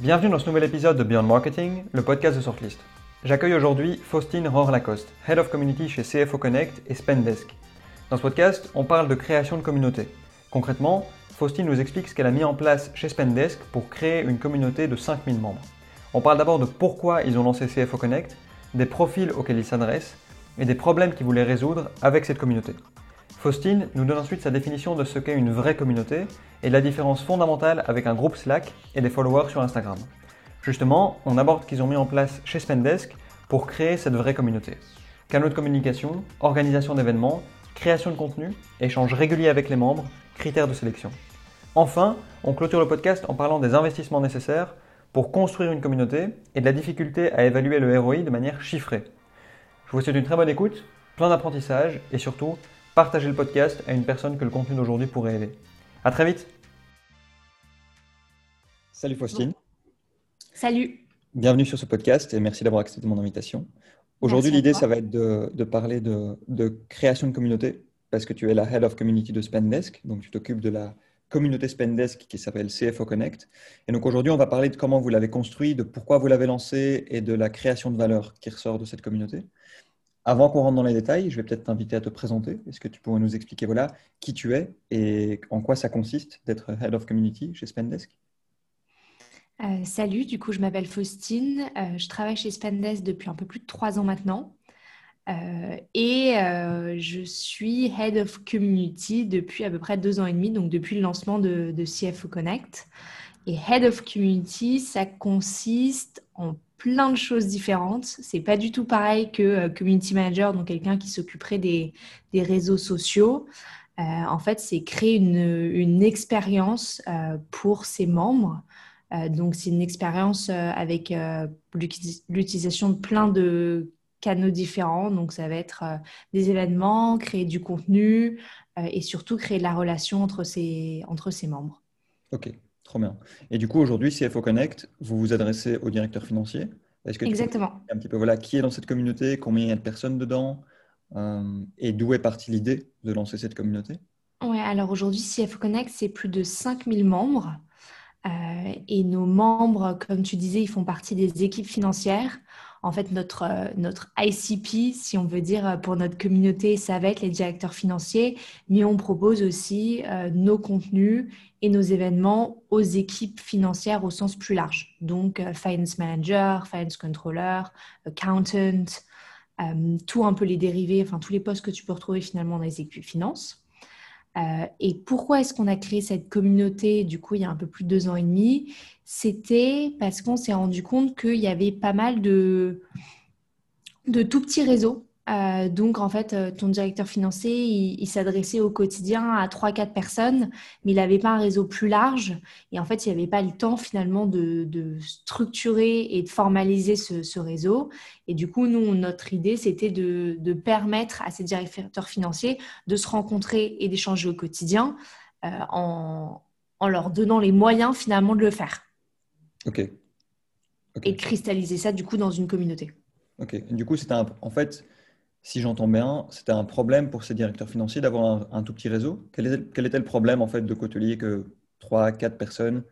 Bienvenue dans ce nouvel épisode de Beyond Marketing, le podcast de Sortlist. J'accueille aujourd'hui Faustine Rohr-Lacoste, Head of Community chez CFO Connect et Spendesk. Dans ce podcast, on parle de création de communauté. Concrètement, Faustine nous explique ce qu'elle a mis en place chez Spendesk pour créer une communauté de 5000 membres. On parle d'abord de pourquoi ils ont lancé CFO Connect, des profils auxquels ils s'adressent et des problèmes qu'ils voulaient résoudre avec cette communauté. Faustine nous donne ensuite sa définition de ce qu'est une vraie communauté et la différence fondamentale avec un groupe Slack et des followers sur Instagram. Justement, on aborde qu'ils ont mis en place chez Spendesk pour créer cette vraie communauté. Canaux de communication, organisation d'événements, création de contenu, échange régulier avec les membres, critères de sélection. Enfin, on clôture le podcast en parlant des investissements nécessaires pour construire une communauté et de la difficulté à évaluer le ROI de manière chiffrée. Je vous souhaite une très bonne écoute, plein d'apprentissage et surtout partagez le podcast à une personne que le contenu d'aujourd'hui pourrait aider. À très vite. Salut Faustine. Salut. Bienvenue sur ce podcast et merci d'avoir accepté mon invitation. Aujourd'hui, l'idée, ça va être de, parler de, création de communauté parce que tu es la Head of Community de Spendesk, donc tu t'occupes de la communauté Spendesk qui s'appelle CFO Connect. Et donc aujourd'hui, on va parler de comment vous l'avez construit, de pourquoi vous l'avez lancé et de la création de valeur qui ressort de cette communauté. Avant qu'on rentre dans les détails, je vais peut-être t'inviter à te présenter. Est-ce que tu pourrais nous expliquer voilà, qui tu es et en quoi ça consiste d'être Head of Community chez Spendesk? Euh, Salut, du coup je m'appelle Faustine, euh, je travaille chez Spendesk depuis un peu plus de trois ans maintenant euh, et je suis Head of Community depuis à peu près deux ans et demi, donc depuis le lancement de, de CFO Connect. Et Head of Community, ça consiste en plein de choses différentes. C'est pas du tout pareil que euh, community manager, donc quelqu'un qui s'occuperait des, des, réseaux sociaux. Euh, en fait, c'est créer une, une expérience euh, pour ses membres. donc, c'est une expérience avec l'utilisation de plein de canaux différents. Donc, ça va être des événements, créer du contenu et surtout créer de la relation entre ses, entre ses membres. OK. Trop bien. Et du coup, aujourd'hui, CFO Connect, vous vous adressez au directeur financier? Est-ce que Exactement. un petit peu voilà, qui est dans cette communauté, combien il y a de personnes dedans euh, et d'où est partie l'idée de lancer cette communauté? Oui, alors aujourd'hui, CFO Connect, c'est plus de 5000 membres. Euh, et nos membres, comme tu disais, ils font partie des équipes financières. En fait, notre, euh, notre ICP, si on veut dire, pour notre communauté, ça va être les directeurs financiers, mais on propose aussi nos contenus et nos événements aux équipes financières au sens plus large. Donc, euh, finance manager, finance controller, accountant, euh, tout un peu les dérivés, enfin tous les postes que tu peux retrouver finalement dans les équipes finances. Euh, et pourquoi est-ce qu'on a créé cette communauté du coup il y a un peu plus de deux ans et demi? C'était parce qu'on s'est rendu compte qu'il y avait pas mal de, de tout petits réseaux euh, donc, en fait, euh, ton directeur financier, il, s'adressait au quotidien à 3-4 personnes, mais il n'avait pas un réseau plus large. Et en fait, il n'y avait pas le temps finalement de, structurer et de formaliser ce, réseau. Et du coup, nous, notre idée, c'était de, permettre à ces directeurs financiers de se rencontrer et d'échanger au quotidien euh, en, leur donnant les moyens finalement de le faire. OK. Et de cristalliser ça, du coup, dans une communauté. OK. Du coup, c'est en fait si j'entends bien, c'était un problème pour ces directeurs financiers d'avoir un, tout petit réseau. Quel était, quel était, le problème en fait de Cotelier que 3, 4 personnes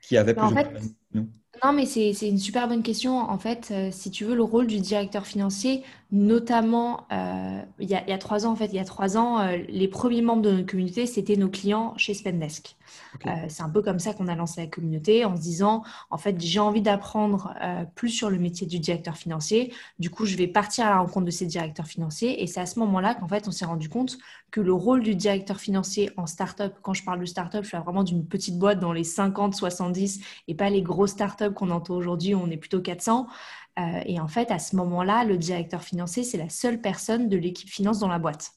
qui avaient plus de nous? Non, mais c'est une super bonne question. En fait, euh, si tu veux, le rôle du directeur financier, notamment euh, il, y a, il, y a, trois ans, en fait, il y a trois ans, euh, les premiers membres de notre communauté, c'était nos clients chez Spendesk. C'est un peu comme ça qu'on a lancé la communauté en se disant, en fait, j'ai envie d'apprendre plus sur le métier du directeur financier. Du coup, je vais partir à la rencontre de ces directeurs financiers. Et c'est à ce moment-là qu'en fait, on s'est rendu compte que le rôle du directeur financier en startup, quand je parle de startup, je suis vraiment d'une petite boîte dans les 50, 70 et pas les grosses qu'on entend aujourd'hui, on est plutôt 400. Euh, et en fait, à ce moment-là, le directeur financier, c'est la seule personne de l'équipe finance dans la boîte.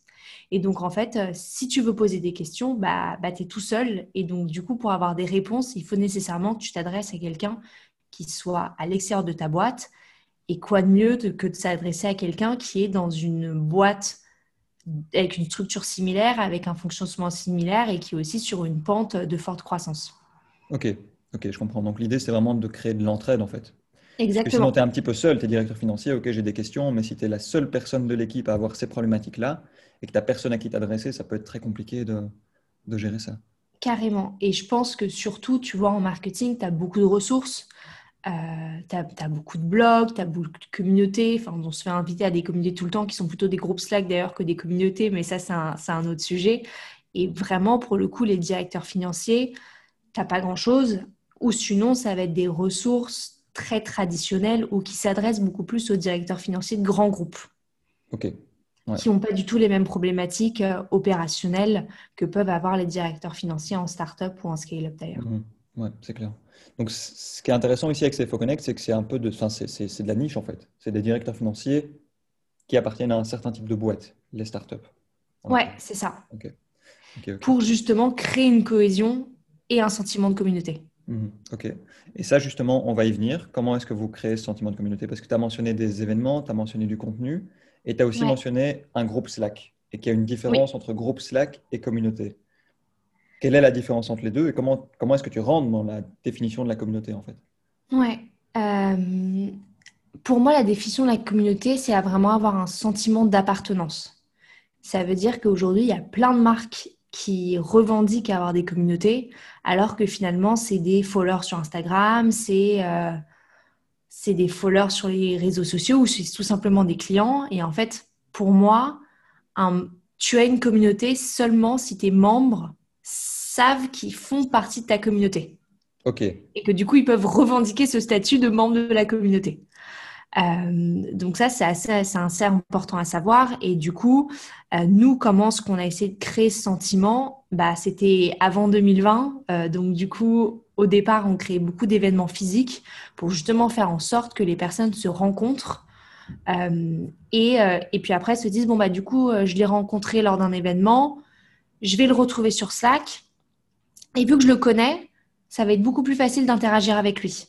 Et donc, en fait, euh, si tu veux poser des questions, bah, bah tu es tout seul. Et donc, du coup, pour avoir des réponses, il faut nécessairement que tu t'adresses à quelqu'un qui soit à l'extérieur de ta boîte. Et quoi de mieux que de s'adresser à quelqu'un qui est dans une boîte avec une structure similaire, avec un fonctionnement similaire et qui est aussi sur une pente de forte croissance. Ok, ok, je comprends. Donc l'idée, c'est vraiment de créer de l'entraide en fait. Exactement. Parce que sinon, tu es un petit peu seul, tu es directeur financier, ok, j'ai des questions, mais si tu es la seule personne de l'équipe à avoir ces problématiques-là, et que tu n'as personne à qui t'adresser, ça peut être très compliqué de, gérer ça. carrément. Et je pense que surtout, tu vois, en marketing, tu as beaucoup de ressources. Euh, tu as, beaucoup de blogs, tu as beaucoup de communautés. Enfin, on se fait inviter à des communautés tout le temps qui sont plutôt des groupes Slack d'ailleurs que des communautés, mais ça, c'est un, un, autre sujet. Et vraiment, pour le coup, les directeurs financiers, tu n'as pas grand-chose. Ou sinon, ça va être des ressources très traditionnelles ou qui s'adressent beaucoup plus aux directeurs financiers de grands groupes. OK qui n'ont pas du tout les mêmes problématiques euh, opérationnelles que peuvent avoir les directeurs financiers en start-up ou en scale-up d'ailleurs. Mmh. Oui, c'est clair. Donc, ce qui est intéressant ici avec CFO Connect, c'est que c'est un peu de, c'est, de la niche en fait. C'est des directeurs financiers qui appartiennent à un certain type de boîte, les startups. Ouais, c'est ça. Pour justement créer une cohésion et un sentiment de communauté. Mmh. ok. Et ça, justement, on va y venir. Comment est-ce que vous créez ce sentiment de communauté? Parce que tu as mentionné des événements, tu as mentionné du contenu. Et tu as aussi mentionné un groupe Slack et qu'il y a une différence entre groupe Slack et communauté. Quelle est la différence entre les deux et comment, comment est-ce que tu rentres dans la définition de la communauté en fait? Ouais. Euh, pour moi, la définition de la communauté, c'est à vraiment avoir un sentiment d'appartenance. Ça veut dire qu'aujourd'hui, il y a plein de marques qui revendiquent avoir des communautés, alors que finalement, c'est des followers sur Instagram, c'est euh, des followers sur les réseaux sociaux ou c'est tout simplement des clients. Et en fait, pour moi, tu as une communauté seulement si tes membres savent qu'ils font partie de ta communauté. OK. Et que du coup, ils peuvent revendiquer ce statut de membre de la communauté. Euh, donc ça, c'est assez, assez, important à savoir. Et du coup, euh, nous, comment est-ce qu'on a essayé de créer ce sentiment? Bah, C'était avant 2020. Euh, donc du coup, au départ, on créait beaucoup d'événements physiques pour justement faire en sorte que les personnes se rencontrent et, et, puis après se disent bon bah du coup je l'ai rencontré lors d'un événement, je vais le retrouver sur Slack et vu que je le connais, ça va être beaucoup plus facile d'interagir avec lui.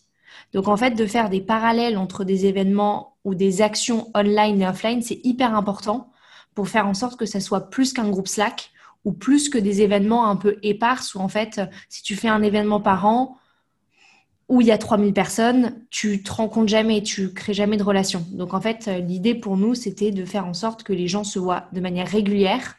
Donc en fait de faire des parallèles entre des événements ou des actions online et offline, c'est hyper important pour faire en sorte que ça soit plus qu'un groupe Slack ou plus que des événements un peu épars où en fait, si tu fais un événement par an où il y a 3000 personnes, tu te compte jamais, tu crées jamais de relation. Donc en fait, l'idée pour nous, c'était de faire en sorte que les gens se voient de manière régulière,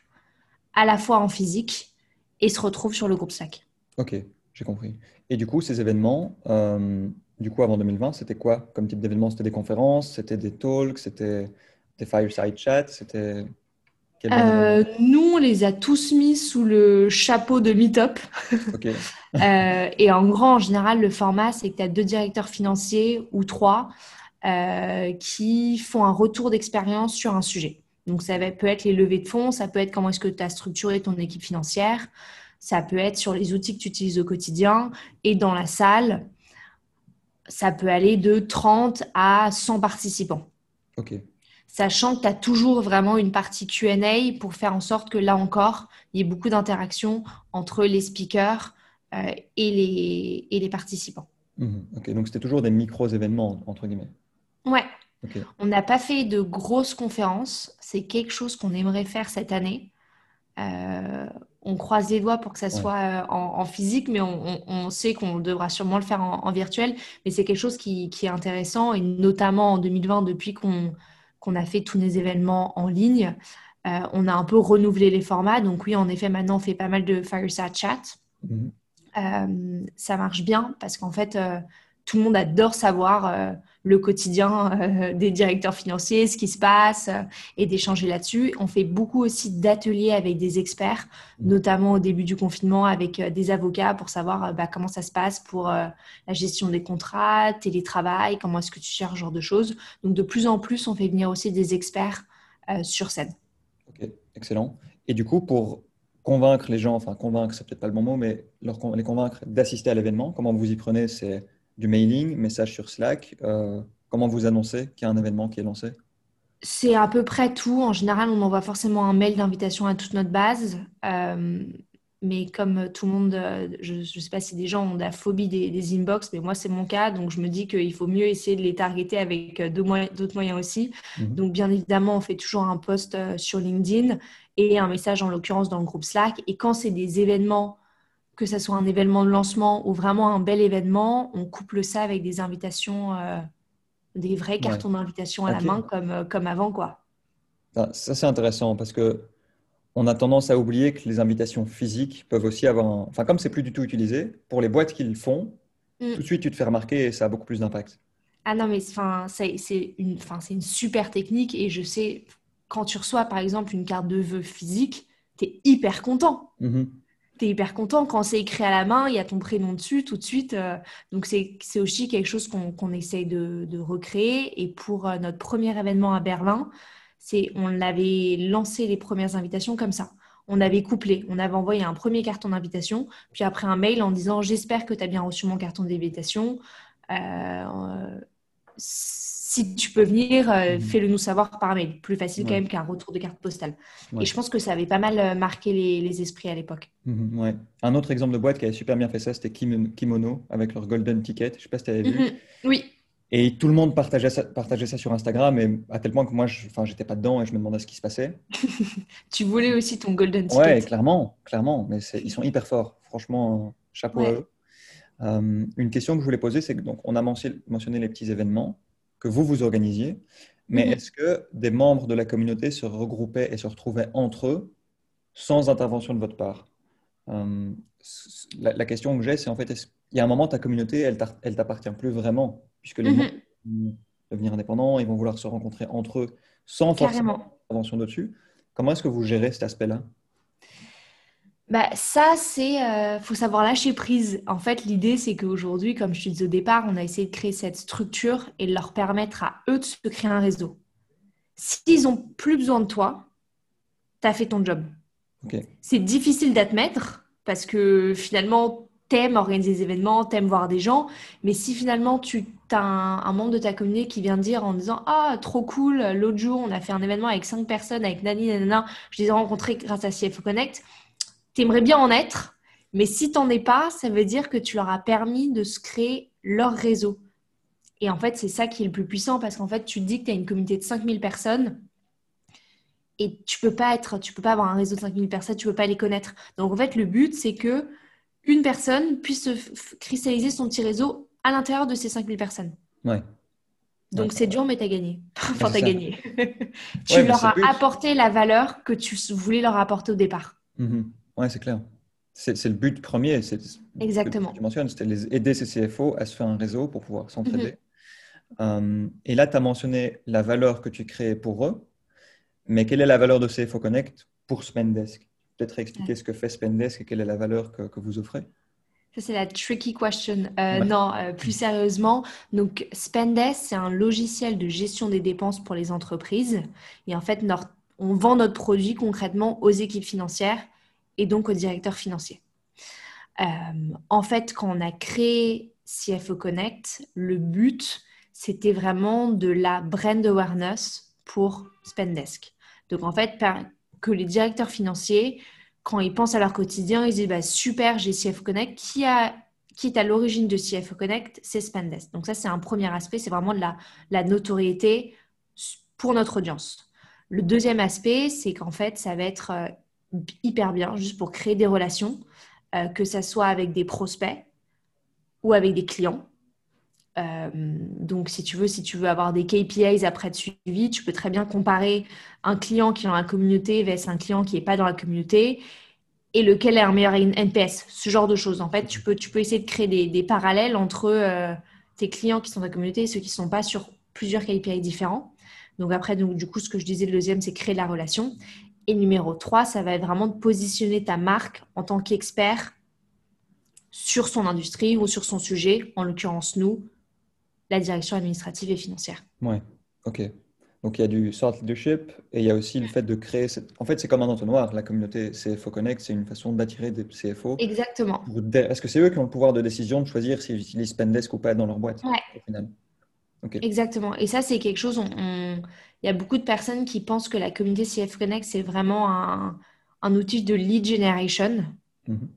à la fois en physique, et se retrouvent sur le groupe Slack. Ok, j'ai compris. Et du coup, ces événements, euh, du coup, avant 2020, c'était quoi comme type d'événement? C'était des conférences, c'était des talks, c'était des fireside chats, c'était euh, nous, on les a tous mis sous le chapeau de Meetup. euh, et en grand, en général, le format, c'est que tu as deux directeurs financiers ou trois euh, qui font un retour d'expérience sur un sujet. Donc, ça peut être les levées de fonds, ça peut être comment est-ce que tu as structuré ton équipe financière, ça peut être sur les outils que tu utilises au quotidien. Et dans la salle, ça peut aller de 30 à 100 participants. OK sachant que tu as toujours vraiment une partie QA pour faire en sorte que là encore, il y ait beaucoup d'interactions entre les speakers euh, et, les, et les participants. Mhm. ok, donc c'était toujours des micros événements, entre guillemets. Ouais. On n'a pas fait de grosses conférences. C'est quelque chose qu'on aimerait faire cette année. Euh, on croise les doigts pour que ça soit euh, en, physique, mais on, sait qu'on devra sûrement le faire en, virtuel. Mais c'est quelque chose qui, qui, est intéressant, et notamment en 2020, depuis qu'on a fait tous nos événements en ligne, euh, on a un peu renouvelé les formats. Donc oui, en effet, maintenant, on fait pas mal de fireside chat. Mhm. Euh, ça marche bien parce qu'en fait, euh, tout le monde adore savoir euh, le quotidien euh, des directeurs financiers, ce qui se passe euh, et d'échanger là-dessus. On fait beaucoup aussi d'ateliers avec des experts, notamment au début du confinement avec des avocats pour savoir bah, comment ça se passe pour la gestion des contrats, télétravail, comment est-ce que tu cherches ce genre de choses. Donc de plus en plus, on fait venir aussi des experts sur scène. Ok, excellent. Et du coup, pour convaincre les gens, enfin convaincre, c'est peut-être pas le bon mot, mais les convaincre d'assister à l'événement, comment vous y prenez C'est du mailing, message sur Slack. Euh, comment vous annoncez qu'il y a un événement qui est lancé? C'est à peu près tout. En général, on envoie forcément un mail d'invitation à toute notre base. Euh, mais comme tout le monde, euh, je ne sais pas si des gens ont de la phobie des, inbox, mais moi c'est mon cas, donc je me dis qu'il faut mieux essayer de les targeter avec d'autres moyens aussi. Mhm. Donc bien évidemment, on fait toujours un post sur LinkedIn et un message en l'occurrence dans le groupe Slack. Et quand c'est des événements que ce soit un événement de lancement ou vraiment un bel événement, on couple ça avec des invitations, euh, des vrais cartons d'invitation à la main comme, euh, comme avant. Quoi. Ça, c'est intéressant parce que on a tendance à oublier que les invitations physiques peuvent aussi avoir un... Enfin, comme c'est plus du tout utilisé, pour les boîtes qui le font, Mm. tout de suite, tu te fais remarquer et ça a beaucoup plus d'impact. Ah non, mais c'est c'est une, une super technique et je sais, quand tu reçois par exemple une carte de vœux physique, tu es hyper content. Mhm. Tu es hyper content quand c'est écrit à la main, il y a ton prénom dessus tout de suite. euh, donc c'est aussi quelque chose qu'on essaye de, recréer. Et pour euh, notre premier événement à Berlin, c'est on l'avait lancé les premières invitations comme ça. On avait couplé, on avait envoyé un premier carton d'invitation, puis après un mail en disant j'espère que tu as bien reçu mon carton d'invitation. Euh, si tu peux venir, euh, Mhm. fais-le nous savoir par mail. Plus facile quand même qu'un retour de carte postale. Ouais. Et je pense que ça avait pas mal euh, marqué les, les esprits à l'époque. Mhm, ouais. Un autre exemple de boîte qui avait super bien fait ça, c'était Kim- Kimono avec leur Golden Ticket. Je sais pas si tu avais vu. Mhm. Oui, Et tout le monde partageait ça, partageait ça sur Instagram, et à tel point que moi, je, enfin, j'étais pas dedans et je me demandais ce qui se passait. tu voulais aussi ton golden ticket. Ouais, clairement, clairement. Mais ils sont hyper forts. Franchement, chapeau à eux. Euh, une question que je voulais poser, c'est que donc on a mentionné les petits événements que vous vous organisiez, mais Mhm. est-ce que des membres de la communauté se regroupaient et se retrouvaient entre eux sans intervention de votre part Euh, la, la question que j'ai, c'est en fait, il y a un moment, ta communauté, elle elle t'appartient plus vraiment, puisque les Mhm. membres vont devenir indépendants, ils vont vouloir se rencontrer entre eux sans forcément intervention dessus. Comment est-ce que vous gérez cet aspect-là? Bah, ça, c'est. euh, faut savoir lâcher prise. En fait, l'idée, c'est qu'aujourd'hui, comme je te disais au départ, on a essayé de créer cette structure et de leur permettre à eux de se créer un réseau. S'ils n'ont plus besoin de toi, tu as fait ton job. Ok. C'est difficile d'admettre parce que finalement, t'aimes organiser des événements, t'aimes voir des gens, mais si finalement tu as un, un membre de ta communauté qui vient dire en disant Ah, trop cool, l'autre jour on a fait un événement avec cinq personnes, avec Nani, nanana, je les ai rencontrés grâce à CFO Connect, t'aimerais bien en être, mais si t'en es pas, ça veut dire que tu leur as permis de se créer leur réseau. Et en fait, c'est ça qui est le plus puissant parce qu'en fait, tu te dis que tu as une communauté de 5000 personnes et tu peux pas être, tu peux pas avoir un réseau de 5000 personnes, tu peux pas les connaître. Donc en fait, le but, c'est que une personne puisse cristalliser son petit réseau à l'intérieur de ces 5000 personnes. Ouais. Donc c'est dur, mais tu as gagné. Enfin, tu as gagné. tu Ouais, leur as apporté la valeur que tu voulais leur apporter au départ. Mhm. Ouais, c'est clair. C'est le but premier. c'est ce que Exactement. Tu mentionnes, c'était les aider ces CFO à se faire un réseau pour pouvoir s'entraider. Mhm. Euh, et là, tu as mentionné la valeur que tu crées pour eux, mais quelle est la valeur de CFO Connect pour Spendesk? Peut-être expliquer ce que fait Spendesk et quelle est la valeur que, que vous offrez. Ça, c'est la tricky question. Euh, Ouais. Non, euh, plus sérieusement, donc Spendesk, c'est un logiciel de gestion des dépenses pour les entreprises. Et en fait, on vend notre produit concrètement aux équipes financières et donc aux directeurs financiers. Euh, en fait, quand on a créé CFO Connect, le but, c'était vraiment de la brand awareness pour Spendesk. Donc, en fait, que les directeurs financiers quand ils pensent à leur quotidien, ils disent bah, super, j'ai CFO Connect. Qui, a, qui est à l'origine de CFO Connect? C'est Spendesk. Donc, ça, c'est un premier aspect, c'est vraiment de la, la notoriété pour notre audience. Le deuxième aspect, c'est qu'en fait, ça va être euh, hyper bien juste pour créer des relations, euh, que ça soit avec des prospects ou avec des clients. Euh, donc, si tu veux, si tu veux avoir des KPIs après de suivi, tu peux très bien comparer un client qui est dans la communauté versus un client qui n'est pas dans la communauté et lequel est un meilleur NPS, ce genre de choses. En fait, tu peux, tu peux essayer de créer des, des parallèles entre euh, tes clients qui sont dans la communauté et ceux qui ne sont pas sur plusieurs KPI différents. Donc après, donc, du coup, ce que je disais, le deuxième, c'est créer la relation. Et numéro 3, ça va être vraiment de positionner ta marque en tant qu'expert sur son industrie ou sur son sujet, en l'occurrence nous, la direction administrative et financière. Ouais, ok. Donc il y a du thought leadership et il y a aussi le fait de créer. Cette... En fait, c'est comme un entonnoir. La communauté CFO Connect, c'est une façon d'attirer des CFO. Exactement. Est-ce que c'est eux qui ont le pouvoir de décision de choisir s'ils utilisent Spendesk ou pas dans leur boîte Ouais. au final? Exactement. Et ça, c'est quelque chose, on- on- il y a beaucoup de personnes qui pensent que la communauté CF Connect, c'est vraiment un, un outil de lead generation. Mhm.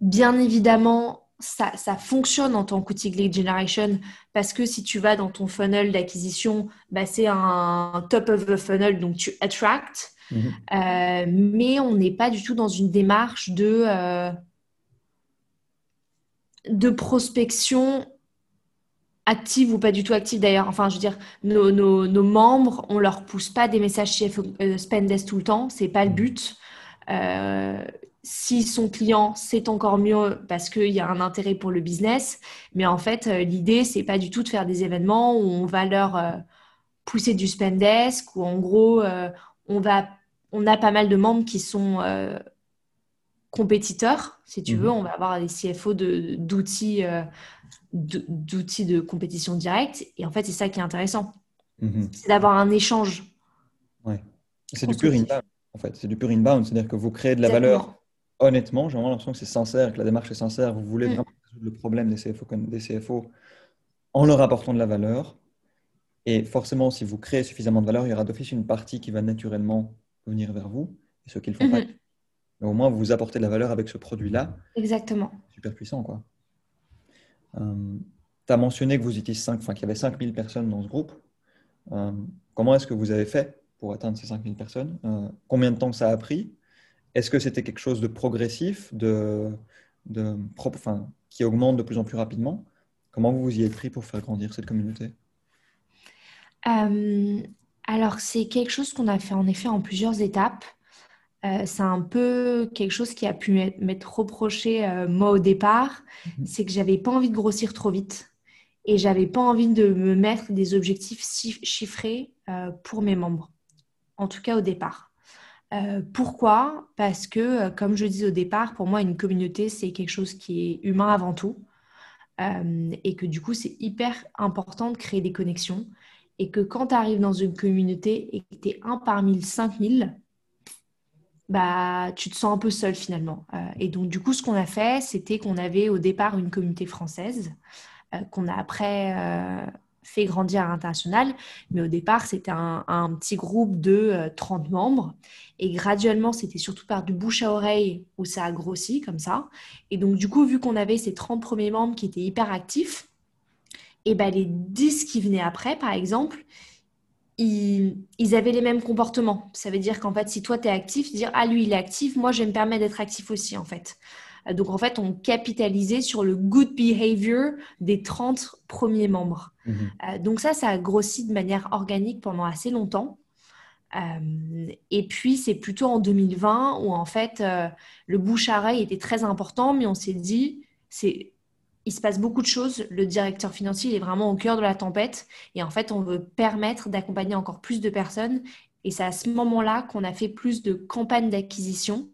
Bien évidemment, ça, ça fonctionne en tant qu'outil de lead generation parce que si tu vas dans ton funnel d'acquisition, bah, c'est un top of the funnel, donc tu attract. Mhm. Euh, mais on n'est pas du tout dans une démarche de, euh, de prospection active ou pas du tout active d'ailleurs. Enfin, je veux dire, nos, nos- nos membres, on leur pousse pas des messages chez euh, Spendesk tout le temps, c'est pas le but. si son client, c'est encore mieux parce qu'il y a un intérêt pour le business. Mais en fait, l'idée, c'est pas du tout de faire des événements où on va leur pousser du spendesk, où en gros, on, va, on a pas mal de membres qui sont compétiteurs, si tu veux. Mhm. On va avoir des CFO d'outils d'outils de, compétition directe. Et en fait, c'est ça qui est intéressant. Mhm. C'est d'avoir un échange. Ouais. C'est du pure inbound, en fait. C'est du pure inbound. C'est-à-dire que vous créez de la valeur honnêtement. J'ai vraiment l'impression que c'est sincère, que la démarche est sincère. Vous voulez mm. vraiment résoudre le problème des CFO, des CFO en leur apportant de la valeur. Et forcément, si vous créez suffisamment de valeur, il y aura d'office une partie qui va naturellement venir vers vous. Et ceux qui le font pas, mm-hmm mais au moins vous apportez de la valeur avec ce produit-là. Exactement. Super puissant, quoi. Euh, tu as mentionné que vous étiez 5, enfin, qu'il y avait 5000 personnes dans ce groupe. Euh, comment est-ce que vous avez fait pour atteindre ces 5000 personnes? Euh, Combien de temps ça a pris? Est-ce que c'était quelque chose de progressif, de, de, enfin, qui augmente de plus en plus rapidement? Comment vous vous y êtes pris pour faire grandir cette communauté? Alors, c'est quelque chose qu'on a fait en effet en plusieurs étapes. Euh, c'est un peu quelque chose qui a pu m'être reproché euh, moi au départ, mhm. c'est que j'avais pas envie de grossir trop vite. Et j'avais pas envie de me mettre des objectifs chiffrés euh, pour mes membres, en tout cas au départ. pourquoi? Parce que, comme je dis au départ, pour moi, une communauté, c'est quelque chose qui est humain avant tout. Et que du coup, c'est hyper important de créer des connexions. Et que quand tu arrives dans une communauté et que tu es un parmi 5000, bah, tu te sens un peu seul finalement. Euh, et donc, du coup, ce qu'on a fait, c'était qu'on avait au départ une communauté française, euh, qu'on a après euh, fait grandir à l'international. Mais au départ, c'était un, petit groupe de 30 membres. Et graduellement, c'était surtout par du bouche à oreille où ça a grossi comme ça. Et donc, du coup, vu qu'on avait ces 30 premiers membres qui étaient hyper actifs, et ben, les 10 qui venaient après, par exemple, ils, avaient les mêmes comportements. Ça veut dire qu'en fait, si toi, tu es actif, dire Ah, lui, il est actif, moi, je vais me permettre d'être actif aussi, en fait. Euh, donc, en fait, on capitalisait sur le good behavior des 30 premiers membres. Mhm. Euh, donc, ça, ça a grossi de manière organique pendant assez longtemps. Euh, et puis, c'est plutôt en 2020 où, en fait, le bouche-à-oreille était très important, mais on s'est dit, c'est il se passe beaucoup de choses. Le directeur financier il est vraiment au cœur de la tempête. Et en fait, on veut permettre d'accompagner encore plus de personnes. Et c'est à ce moment-là qu'on a fait plus de campagnes d'acquisition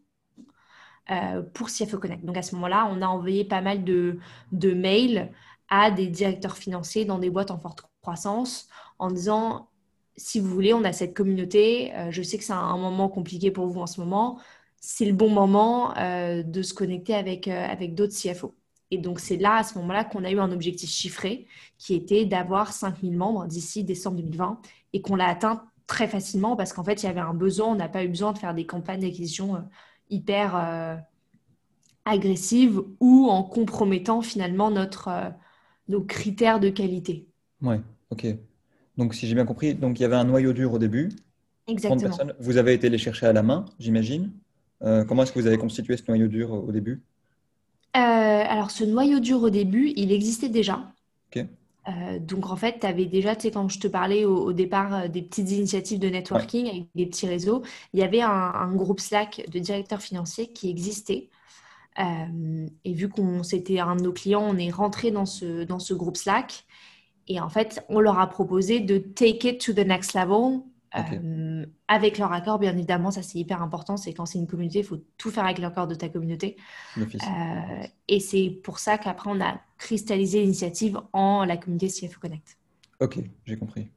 euh, pour CFO Connect. Donc à ce moment-là, on a envoyé pas mal de, mails à des directeurs financiers dans des boîtes en forte croissance en disant, si vous voulez, on a cette communauté. Euh, je sais que c'est un, moment compliqué pour vous en ce moment. C'est le bon moment euh, de se connecter avec d'autres CFO. Et donc, c'est là, à ce moment-là, qu'on a eu un objectif chiffré qui était d'avoir 5000 membres d'ici décembre 2020 et qu'on l'a atteint très facilement parce qu'en fait, il y avait un besoin. On n'a pas eu besoin de faire des campagnes d'acquisition euh, hyper euh, agressives ou en compromettant finalement notre, euh, nos critères de qualité. Ouais, ok. Donc, si j'ai bien compris, donc il y avait un noyau dur au début. Exactement. Vous avez été les chercher à la main, j'imagine. comment est-ce que vous avez constitué ce noyau dur au début? Alors, ce noyau dur au début, il existait déjà. Euh, donc, en fait, tu avais déjà, tu sais, quand je te parlais au, départ euh, des petites initiatives de networking avec des petits réseaux, il y avait un, groupe Slack de directeurs financiers qui existait. et vu qu'on c'était un de nos clients, on est rentré dans ce, dans ce groupe Slack. Et en fait, on leur a proposé de take it to the next level euh, avec leur accord, bien évidemment, ça c'est hyper important. C'est quand c'est une communauté, il faut tout faire avec l'accord de ta communauté. Euh, et c'est pour ça qu'après, on a cristallisé l'initiative en la communauté CFO Connect. Ok, j'ai compris.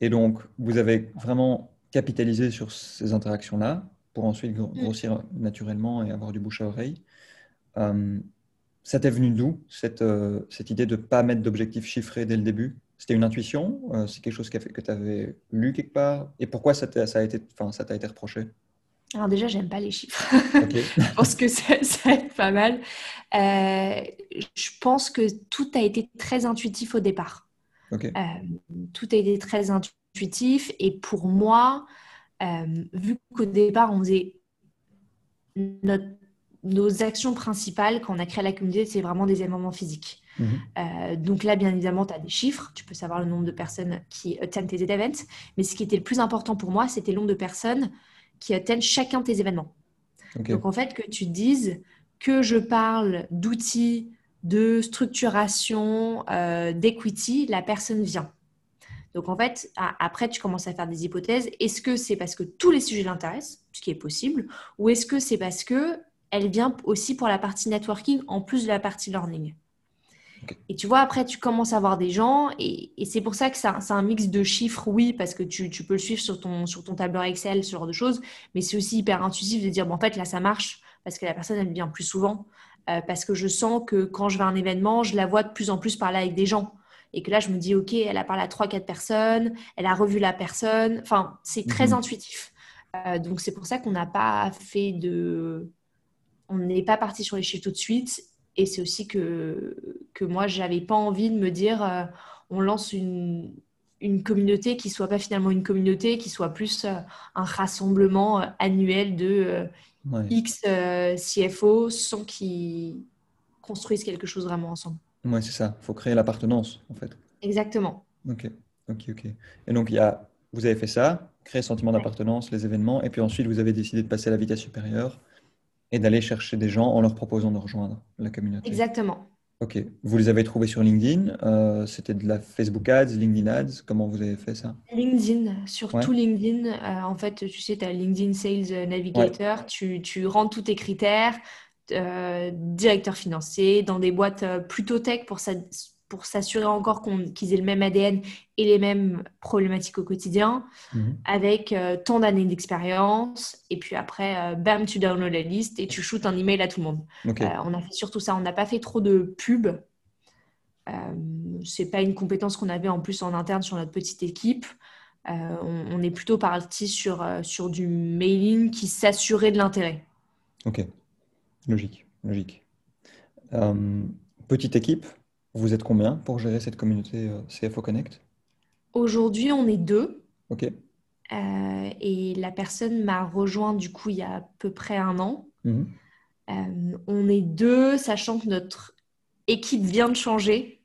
Et donc, vous avez vraiment capitalisé sur ces interactions-là pour ensuite mm. grossir naturellement et avoir du bouche à oreille. Euh, ça t'est venu d'où, cette, cette idée de ne pas mettre d'objectifs chiffrés dès le début? C'était une intuition euh, C'est quelque chose que tu avais lu quelque part Et pourquoi ça t'a été, été reproché? Alors déjà, j'aime pas les chiffres. je pense que ça, ça être pas mal. Euh, je pense que tout a été très intuitif au départ. Euh, tout a été très intuitif. Et pour moi, vu qu'au départ, on faisait notre nos actions principales quand on a créé la communauté, c'est vraiment des événements physiques. Euh, donc là, bien évidemment, tu as des chiffres, tu peux savoir le nombre de personnes qui attendent tes events, mais ce qui était le plus important pour moi, c'était le nombre de personnes qui attendent chacun de tes événements. Donc en fait, que tu dises que je parle d'outils de structuration, euh, d'equity, la personne vient. Donc en fait, après, tu commences à faire des hypothèses. Est-ce que c'est parce que tous les sujets l'intéressent, ce qui est possible, ou est-ce que c'est parce que elle vient aussi pour la partie networking en plus de la partie learning? Et tu vois, après, tu commences à voir des gens, et, c'est pour ça que c'est un, mix de chiffres, oui, parce que tu, peux le suivre sur ton, sur ton tableur Excel, ce genre de choses, mais c'est aussi hyper intuitif de dire, bon, en fait, là, ça marche, parce que la personne, elle vient plus souvent. Euh, parce que je sens que quand je vais à un événement, je la vois de plus en plus parler avec des gens. Et que là, je me dis, OK, elle a parlé à 3-4 personnes, elle a revu la personne. Enfin, c'est très mhm. intuitif. Euh, donc, c'est pour ça qu'on n'a pas fait de. On n'est pas parti sur les chiffres tout de suite. Et c'est aussi que, que moi, j'avais pas envie de me dire, euh, on lance une, une communauté qui soit pas finalement une communauté, qui soit plus un rassemblement annuel de X euh, CFO sans qu'ils construisent quelque chose vraiment ensemble. Oui, c'est ça. Il faut créer l'appartenance, en fait. Exactement. Ok, ok, ok. Et donc, il y a, vous avez fait ça, créer le sentiment d'appartenance, les événements, et puis ensuite, vous avez décidé de passer à la vitesse supérieure et d'aller chercher des gens en leur proposant de rejoindre la communauté. Exactement. Ok. Vous les avez trouvés sur LinkedIn euh, C'était de la Facebook Ads, LinkedIn Ads Comment vous avez fait ça? LinkedIn, surtout LinkedIn. Euh, en fait, tu sais, tu as LinkedIn Sales Navigator. Tu, tu rends tous tes critères. Euh, directeur financier, dans des boîtes plutôt tech pour, ça, pour s'assurer encore qu'ils aient le même ADN et les mêmes problématiques au quotidien, mhm. avec euh, tant d'années d'expérience. Et puis après, euh, bam, tu downloads la liste et tu shootes un email à tout le monde. Euh, on a fait surtout ça. On n'a pas fait trop de pub. c'est pas une compétence qu'on avait en plus en interne sur notre petite équipe. On, est plutôt parti sur, sur du mailing qui s'assurait de l'intérêt. Ok, logique, logique. petite équipe, vous êtes combien pour gérer cette communauté euh, CFO Connect? Aujourd'hui, on est deux. Ok. Euh, et la personne m'a rejoint du coup il y a à peu près un an. Mhm. Euh, on est deux, sachant que notre équipe vient de changer.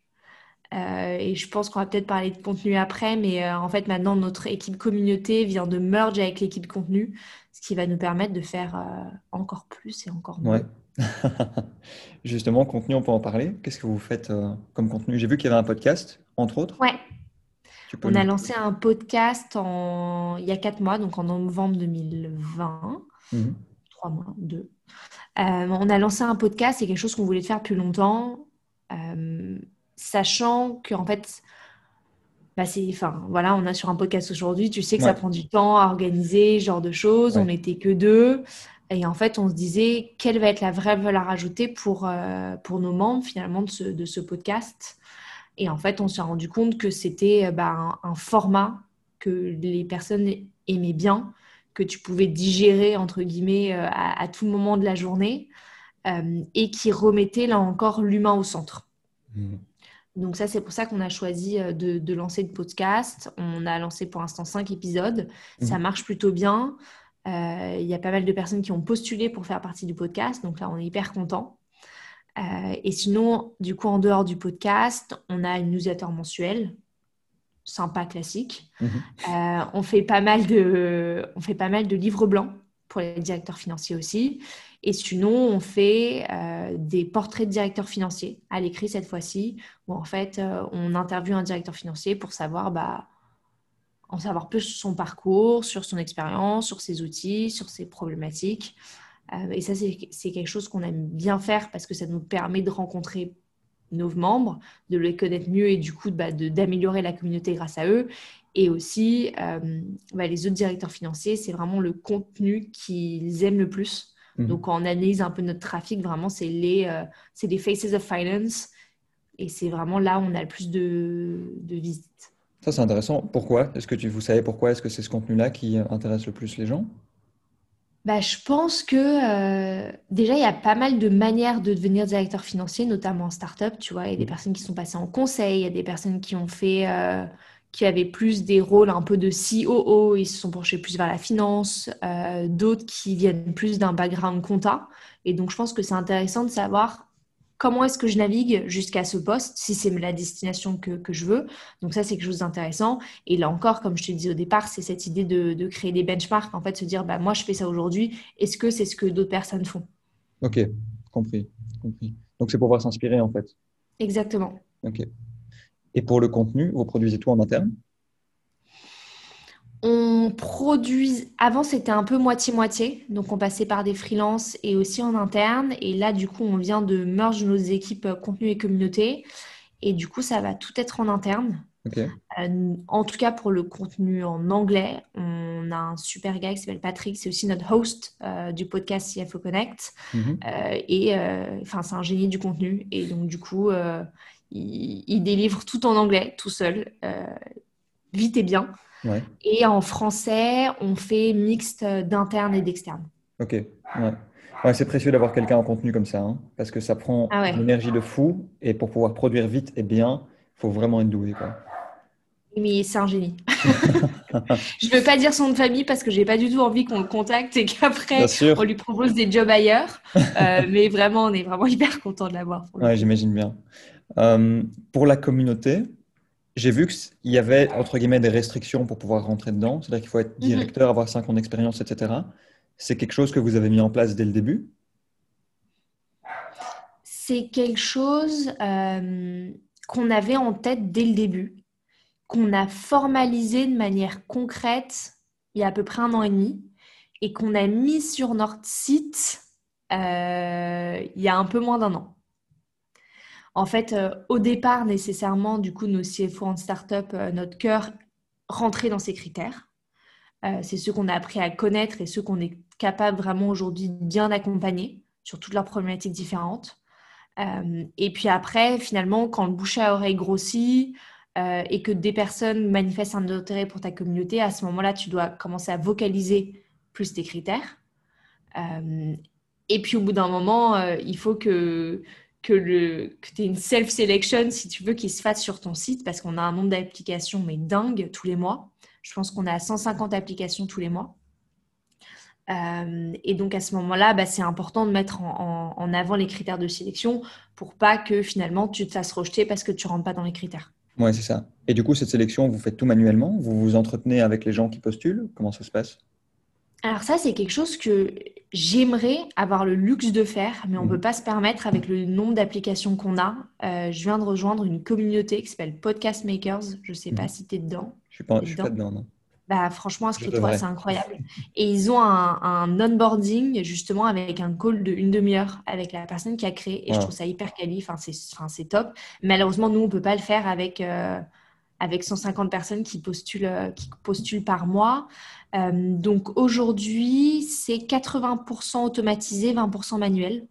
et je pense qu'on va peut-être parler de contenu après, mais en fait maintenant notre équipe communauté vient de merge avec l'équipe contenu, ce qui va nous permettre de faire encore plus et encore mieux. Justement, contenu, on peut en parler. Qu'est-ce que vous faites euh, comme contenu? J'ai vu qu'il y avait un podcast, entre autres. Ouais. On a lancé un podcast en... il y a quatre mois, donc en novembre 2020. Mhm. Trois mois, deux. Euh, on a lancé un podcast, c'est quelque chose qu'on voulait faire depuis longtemps, euh, sachant qu'en fait, bah c'est, enfin, voilà, on a sur un podcast aujourd'hui, tu sais que ça prend du temps à organiser, ce genre de choses. On n'était que deux. Et en fait, on se disait quelle va être la vraie valeur ajoutée pour, euh, pour nos membres finalement de ce, de ce podcast. Et en fait, on s'est rendu compte que c'était euh, bah, un, format que les personnes aimaient bien, que tu pouvais digérer entre guillemets euh, à, tout moment de la journée et qui remettait là encore l'humain au centre. Mmh. Donc ça, c'est pour ça qu'on a choisi de, de, lancer le podcast. On a lancé pour l'instant cinq épisodes. Ça mmh. marche plutôt bien. Euh, il y a pas mal de personnes qui ont postulé pour faire partie du podcast, donc là on est hyper content. Euh, et sinon, du coup, en dehors du podcast, on a une newsletter mensuelle, sympa, classique. Mhm. Euh, on, fait pas mal de, on fait pas mal de livres blancs pour les directeurs financiers aussi. Et sinon, on fait des portraits de directeurs financiers à l'écrit cette fois-ci, où en fait, on interviewe un directeur financier pour savoir bah, en savoir plus sur son parcours, sur son expérience, sur ses outils, sur ses problématiques. Euh, et ça, c'est quelque chose qu'on aime bien faire parce que ça nous permet de rencontrer nos membres, de les connaître mieux et du coup bah, d'améliorer la communauté grâce à eux. Et aussi, euh, bah, les autres directeurs financiers, c'est vraiment le contenu qu'ils aiment le plus. Mhm. Donc, on analyse un peu notre trafic, vraiment, c'est les, euh, les Faces of Finance. Et c'est vraiment là où on a le plus de, de visites. Ça, c'est intéressant. Pourquoi? Est-ce que tu, vous savez pourquoi? Est-ce que c'est ce contenu-là qui intéresse le plus les gens? Bah, je pense que euh, déjà, il y a pas mal de manières de devenir directeur financier, notamment en start-up. Tu vois, il y a des personnes qui sont passées en conseil, il y a des personnes qui ont fait, euh, qui avaient plus des rôles un peu de COO, ils se sont penchés plus vers la finance, euh, d'autres qui viennent plus d'un background compta. Et donc, je pense que c'est intéressant de savoir comment est-ce que je navigue jusqu'à ce poste, si c'est la destination que, je veux. Donc ça, c'est quelque chose d'intéressant. Et là encore, comme je te disais au départ, c'est cette idée de, créer des benchmarks, en fait, se dire, bah, moi, je fais ça aujourd'hui, est-ce que c'est ce que d'autres personnes font? Ok, compris, compris. Donc c'est pour pouvoir s'inspirer, en fait. Exactement. Ok. Et pour le contenu, vous produisez tout en interne? On produit. Avant, c'était un peu moitié-moitié. Donc, on passait par des freelances et aussi en interne. Et là, du coup, on vient de merge nos équipes euh, contenu et communauté. Et du coup, ça va tout être en interne. Euh, en tout cas, pour le contenu en anglais, on a un super gars qui s'appelle Patrick. C'est aussi notre host euh, du podcast CFO Connect. Mhm. et enfin, c'est un génie du contenu. Et donc, du coup, il, il, délivre tout en anglais, tout seul, vite et bien. Et en français, on fait mixte d'interne et d'externe. Ok, ouais. c'est précieux d'avoir quelqu'un en contenu comme ça, hein, parce que ça prend ah une énergie de fou, et pour pouvoir produire vite et bien, il faut vraiment être doué. Quoi. Mais c'est un génie. je ne veux pas dire son nom de famille parce que j'ai pas du tout envie qu'on le contacte et qu'après on lui propose des jobs ailleurs. Euh, mais vraiment, on est vraiment hyper content de l'avoir. Ouais, j'imagine bien. Euh, pour la communauté, j'ai vu qu'il y avait, entre guillemets, des restrictions pour pouvoir rentrer dedans. C'est-à-dire qu'il faut être mhm. directeur, avoir 5 ans d'expérience, etc. C'est quelque chose que vous avez mis en place dès le début? C'est quelque chose euh, qu'on avait en tête dès le début, qu'on a formalisé de manière concrète il y a à peu près un an et demi et qu'on a mis sur notre site euh, il y a un peu moins d'un an. En fait, euh, au départ, nécessairement, du coup, nos CFO en startup, euh, notre cœur rentrait dans ces critères. Euh, c'est ceux qu'on a appris à connaître et ceux qu'on est capable vraiment aujourd'hui bien accompagner sur toutes leurs problématiques différentes. et puis après, finalement, quand le bouche à oreille grossit et que des personnes manifestent un intérêt pour ta communauté, à ce moment-là, tu dois commencer à vocaliser plus tes critères. et puis au bout d'un moment, il faut que que, le, que tu aies une self-selection, si tu veux, qui se fasse sur ton site, parce qu'on a un nombre d'applications, mais dingue, tous les mois. Je pense qu'on a 150 applications tous les mois. Euh, et donc à ce moment-là, bah, c'est important de mettre en, avant les critères de sélection pour pas que finalement tu te fasses rejeter parce que tu rentres pas dans les critères. Oui, c'est ça. Et du coup, cette sélection, vous faites tout manuellement? Vous vous entretenez avec les gens qui postulent? Comment ça se passe? Alors ça, c'est quelque chose que j'aimerais avoir le luxe de faire, mais on ne peut mhm. pas se permettre avec le nombre d'applications qu'on a. Euh, je viens de rejoindre une communauté qui s'appelle Podcast Makers. Je ne sais pas mhm. si tu es dedans. Je ne suis, pas, dedans, non. Bah, franchement, inscris-toi, c'est incroyable. Et ils ont un, onboarding justement avec un call de une demi-heure avec la personne qui a créé. Et je trouve ça hyper quali. Enfin, c'est top. Malheureusement, nous, on ne peut pas le faire avec... Euh, avec 150 personnes qui postulent, euh, qui postulent par mois. Euh, donc aujourd'hui, c'est 80% automatisé, 20% manuel.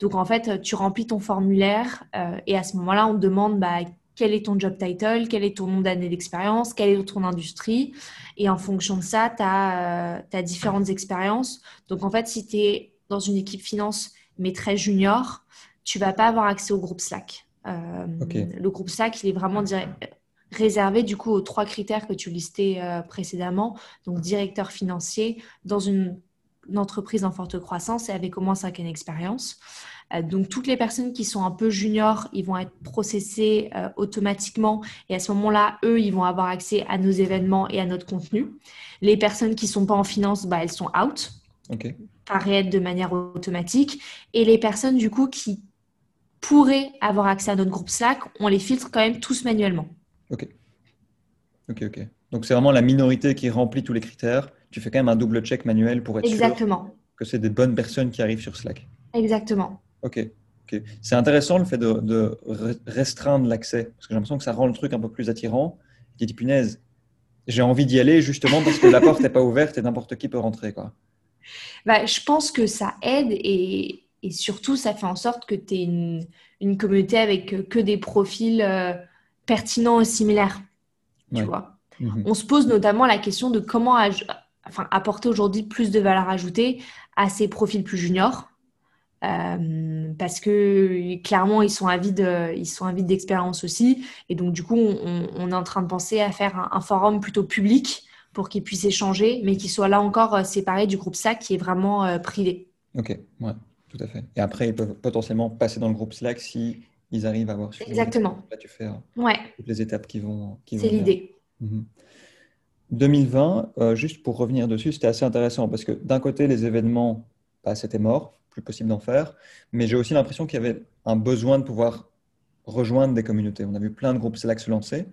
Donc en fait, tu remplis ton formulaire euh, et à ce moment-là, on te demande bah, quel est ton job title, quel est ton nombre d'années d'expérience, quelle est ton industrie. Et en fonction de ça, tu as, différentes expériences. Donc en fait, si tu es dans une équipe finance mais très junior, tu vas pas avoir accès au groupe Slack. Le groupe Slack, il est vraiment direct réservé du coup aux trois critères que tu listais euh, précédemment, donc directeur financier dans une, entreprise en forte croissance et avec au moins cinq ans d'expérience. Euh, donc toutes les personnes qui sont un peu juniors, ils vont être processées euh, automatiquement et à ce moment-là, eux, ils vont avoir accès à nos événements et à notre contenu. Les personnes qui sont pas en finance, bah, elles sont out. Okay. Pareil, de manière automatique. Et les personnes du coup qui pourraient avoir accès à notre groupe Slack, on les filtre quand même tous manuellement. Ok. Ok, ok. Donc c'est vraiment la minorité qui remplit tous les critères. Tu fais quand même un double check manuel pour être Exactement. sûr que c'est des bonnes personnes qui arrivent sur Slack. Exactement. Ok. ok. C'est intéressant le fait de, restreindre l'accès parce que j'ai l'impression que ça rend le truc un peu plus attirant. Tu dis punaise, j'ai envie d'y aller justement parce que la porte n'est pas ouverte et n'importe qui peut rentrer. Quoi. Bah, je pense que ça aide et, surtout ça fait en sorte que tu es une, communauté avec que des profils. Euh, pertinent ou similaire. Tu vois mhm. On se pose notamment la question de comment enfin, apporter aujourd'hui plus de valeur ajoutée à ces profils plus juniors. Euh, parce que clairement ils sont avides, ils sont avides d'expérience aussi, et donc du coup on, est en train de penser à faire un, forum plutôt public pour qu'ils puissent échanger, mais qui soit là encore euh, séparé du groupe SAC qui est vraiment euh, privé. Ok, ouais. Tout à fait. Et après, ils peuvent potentiellement passer dans le groupe Slack si ils arrivent à avoir Exactement. Là, tu fais euh, ouais. toutes les étapes qui vont. Qui C'est l'idée. 2020, mhm. euh, juste pour revenir dessus, c'était assez intéressant parce que d'un côté, les événements, bah, c'était mort, plus possible d'en faire, mais j'ai aussi l'impression qu'il y avait un besoin de pouvoir rejoindre des communautés. On a vu plein de groupes Slack se lancer.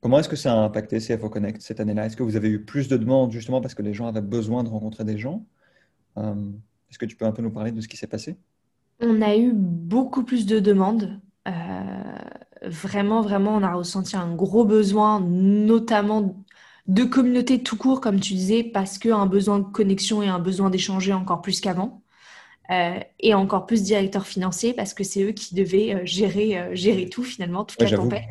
Comment est-ce que ça a impacté CFO Connect cette année-là? Est-ce que vous avez eu plus de demandes justement parce que les gens avaient besoin de rencontrer des gens? Euh, Est-ce que tu peux un peu nous parler de ce qui s'est passé? On a eu beaucoup plus de demandes. Euh, vraiment, vraiment, on a ressenti un gros besoin, notamment de communauté tout court, comme tu disais, parce qu'un besoin de connexion et un besoin d'échanger encore plus qu'avant. Euh, et encore plus directeur financier parce que c'est eux qui devaient euh, gérer, gérer tout finalement, toute la tempête.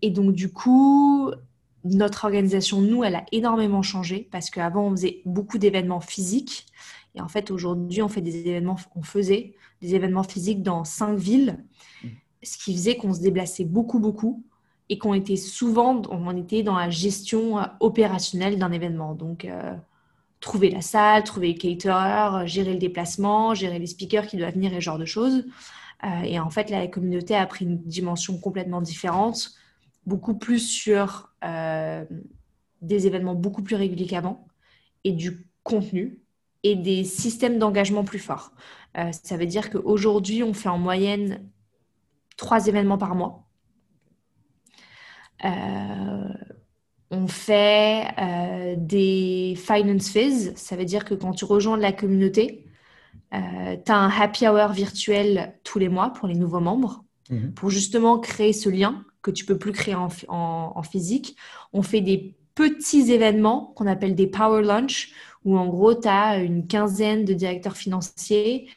et donc du coup, notre organisation, nous, elle a énormément changé parce qu'avant, on faisait beaucoup d'événements physiques. Et en fait, aujourd'hui, on fait des événements, on faisait des événements physiques dans cinq villes, mmh. ce qui faisait qu'on se déplaçait beaucoup, beaucoup et qu'on était souvent, on était dans la gestion euh, opérationnelle d'un événement. Donc, euh, trouver la salle, trouver les caterers, gérer le déplacement, gérer les speakers qui doivent venir et ce genre de choses. Euh, et en fait, la communauté a pris une dimension complètement différente, beaucoup plus sur des événements beaucoup plus réguliers qu'avant et du contenu et des systèmes d'engagement plus forts. Euh, ça veut dire qu'aujourd'hui, on fait en moyenne trois événements par mois. Euh, on fait euh, des finance fees, ça veut dire que quand tu rejoins la communauté, tu as un happy hour virtuel tous les mois pour les nouveaux membres, mhm. pour justement créer ce lien que tu peux plus créer en physique. On fait des petits événements qu'on appelle des power lunch, où en gros, tu as une quinzaine de directeurs financiers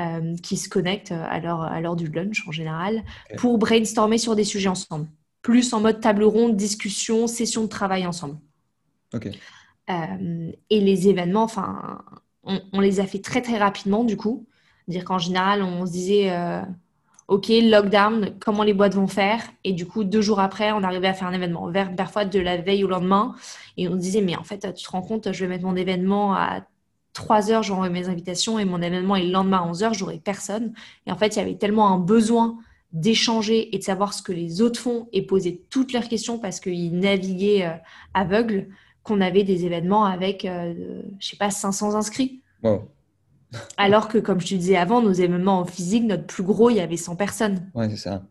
euh, qui se connectent à l'heure, du lunch en général pour brainstormer sur des sujets ensemble. Plus en mode table ronde, discussion, session de travail ensemble. Euh, et les événements, enfin, on, les a fait très très rapidement du coup. Dire qu'en général, on se disait euh, OK, lockdown, comment les boîtes vont faire? Et du coup, deux jours après, on arrivait à faire un événement. Parfois de la veille au lendemain. Et on disait, mais en fait, tu te rends compte, je vais mettre mon événement à 3 heures, j'envoie mes invitations et mon événement est le lendemain à 11 heures, j'aurai personne. Et en fait, il y avait tellement un besoin d'échanger et de savoir ce que les autres font et poser toutes leurs questions parce qu'ils naviguaient euh, aveugles qu'on avait des événements avec, euh, je sais pas, 500 inscrits. Alors que, comme je te disais avant, nos événements en physique, notre plus gros, il y avait 100 personnes. Oui, c'est ça.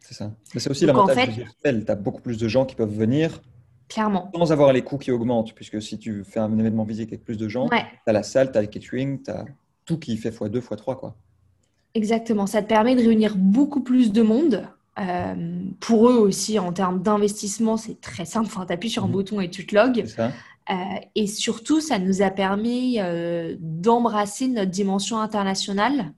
C'est ça. Mais c'est aussi l'avantage en fait, du virtuel. Tu as beaucoup plus de gens qui peuvent venir. Clairement. Sans avoir les coûts qui augmentent, puisque si tu fais un événement physique avec plus de gens, tu as la salle, tu as le catering, tu as tout qui fait x2, x3. Quoi. Exactement. Ça te permet de réunir beaucoup plus de monde. Euh, pour eux aussi, en termes d'investissement, c'est très simple. Enfin, tu appuies sur un mhm. bouton et tu te logs. Euh, et surtout, ça nous a permis euh, d'embrasser notre dimension internationale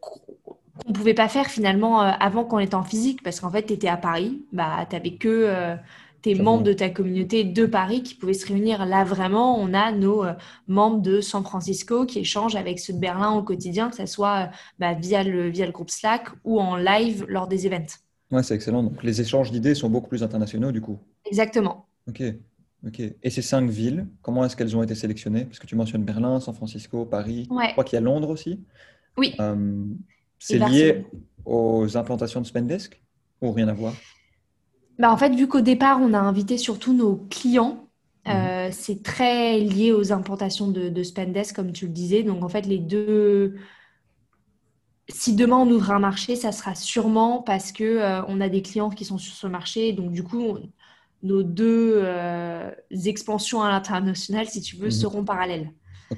qu'on ne pouvait pas faire finalement euh, avant qu'on était en physique, parce qu'en fait, tu étais à Paris, bah, tu n'avais que tes membres de ta communauté de Paris qui pouvaient se réunir. Là, vraiment, on a nos membres de San Francisco qui échangent avec ceux de Berlin au quotidien, que ce soit bah, via, le, via le groupe Slack ou en live lors des events. Ouais, c'est excellent. Donc, les échanges d'idées sont beaucoup plus internationaux, du coup. Exactement. Ok. Ok. Et ces cinq villes, comment est-ce qu'elles ont été sélectionnées? Parce que tu mentionnes Berlin, San Francisco, Paris. Je crois qu'il y a Londres aussi. Oui. Euh, c'est lié aux implantations de Spendesk ou rien à voir? Bah En fait, vu qu'au départ, on a invité surtout nos clients, euh, mhm. c'est très lié aux implantations de, de, Spendesk, comme tu le disais. Donc, en fait, les deux. Si demain on ouvre un marché, ça sera sûrement parce que euh, on a des clients qui sont sur ce marché. Donc, du coup, nos deux euh, expansions à l'international, si tu veux, mhm. seront parallèles.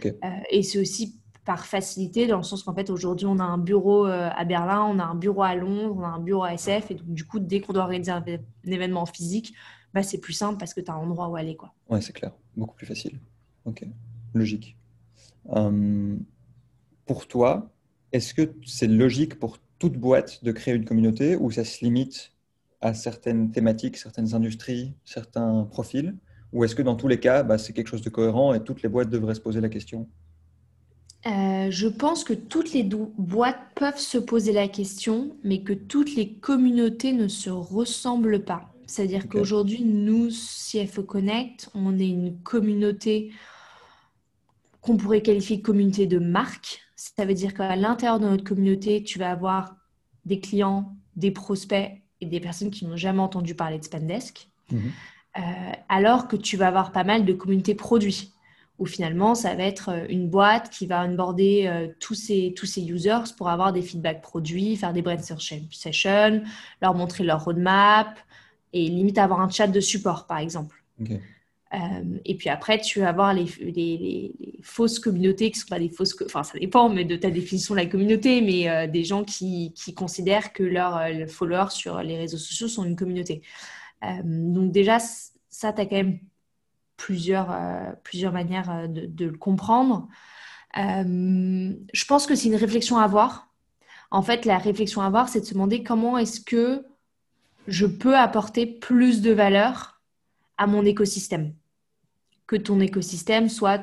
Euh, et c'est aussi par facilité, dans le sens qu'en fait, aujourd'hui, on a un bureau euh, à Berlin, on a un bureau à Londres, on a un bureau à SF. Et donc, du coup, dès qu'on doit organiser un, événement physique, bah, c'est plus simple parce que tu as un endroit où aller. Quoi. Ouais, c'est clair. Beaucoup plus facile. Ok, logique. Hum, pour toi, est-ce que c'est logique pour toute boîte de créer une communauté ou ça se limite à certaines thématiques, certaines industries, certains profils Ou est-ce que dans tous les cas, bah, c'est quelque chose de cohérent et toutes les boîtes devraient se poser la question? Euh, je pense que toutes les boîtes peuvent se poser la question, mais que toutes les communautés ne se ressemblent pas. C'est-à-dire qu'aujourd'hui, nous, CFO Connect, on est une communauté qu'on pourrait qualifier de communauté de marque. Ça veut dire qu'à l'intérieur de notre communauté, tu vas avoir des clients, des prospects et des personnes qui n'ont jamais entendu parler de Spendesk. Mhm. Euh, alors que tu vas avoir pas mal de communautés produits où finalement, ça va être euh, une boîte qui va onboarder euh, tous, ces, tous ces users pour avoir des feedbacks produits, faire des brand sessions, leur montrer leur roadmap et limite avoir un chat de support, par exemple. Euh, et puis après, tu vas avoir les, fausses communautés qui sont pas des fausses, enfin ça dépend, mais de ta définition de la communauté, mais des gens qui, considèrent que leurs followers sur les réseaux sociaux sont une communauté. donc déjà, ça, tu as quand même plusieurs, euh, plusieurs manières euh, de, le comprendre. Euh, je pense que c'est une réflexion à avoir. En fait, la réflexion à avoir, c'est de se demander comment est-ce que je peux apporter plus de valeur à mon écosystème. Que ton écosystème soit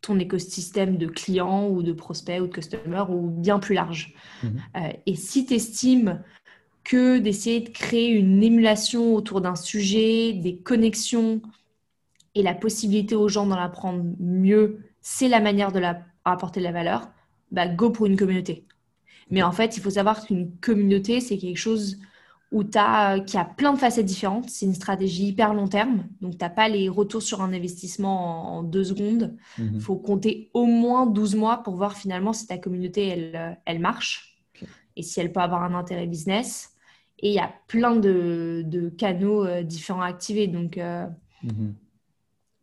ton écosystème de clients ou de prospects ou de customers ou bien plus large. Mhm. et si tu estimes que d'essayer de créer une émulation autour d'un sujet, des connexions et la possibilité aux gens d'en apprendre mieux, c'est la manière de la, apporter de la valeur, bah, go pour une communauté. Mais en fait, il faut savoir qu'une communauté, c'est quelque chose où as, qui a plein de facettes différentes. C'est une stratégie hyper long terme. Donc, tu n'as pas les retours sur un investissement en, deux secondes. Il mhm. faut compter au moins 12 mois pour voir finalement si ta communauté, elle, elle marche et si elle peut avoir un intérêt business. Et il y a plein de, de canaux euh, différents à activer. Donc, euh, mhm.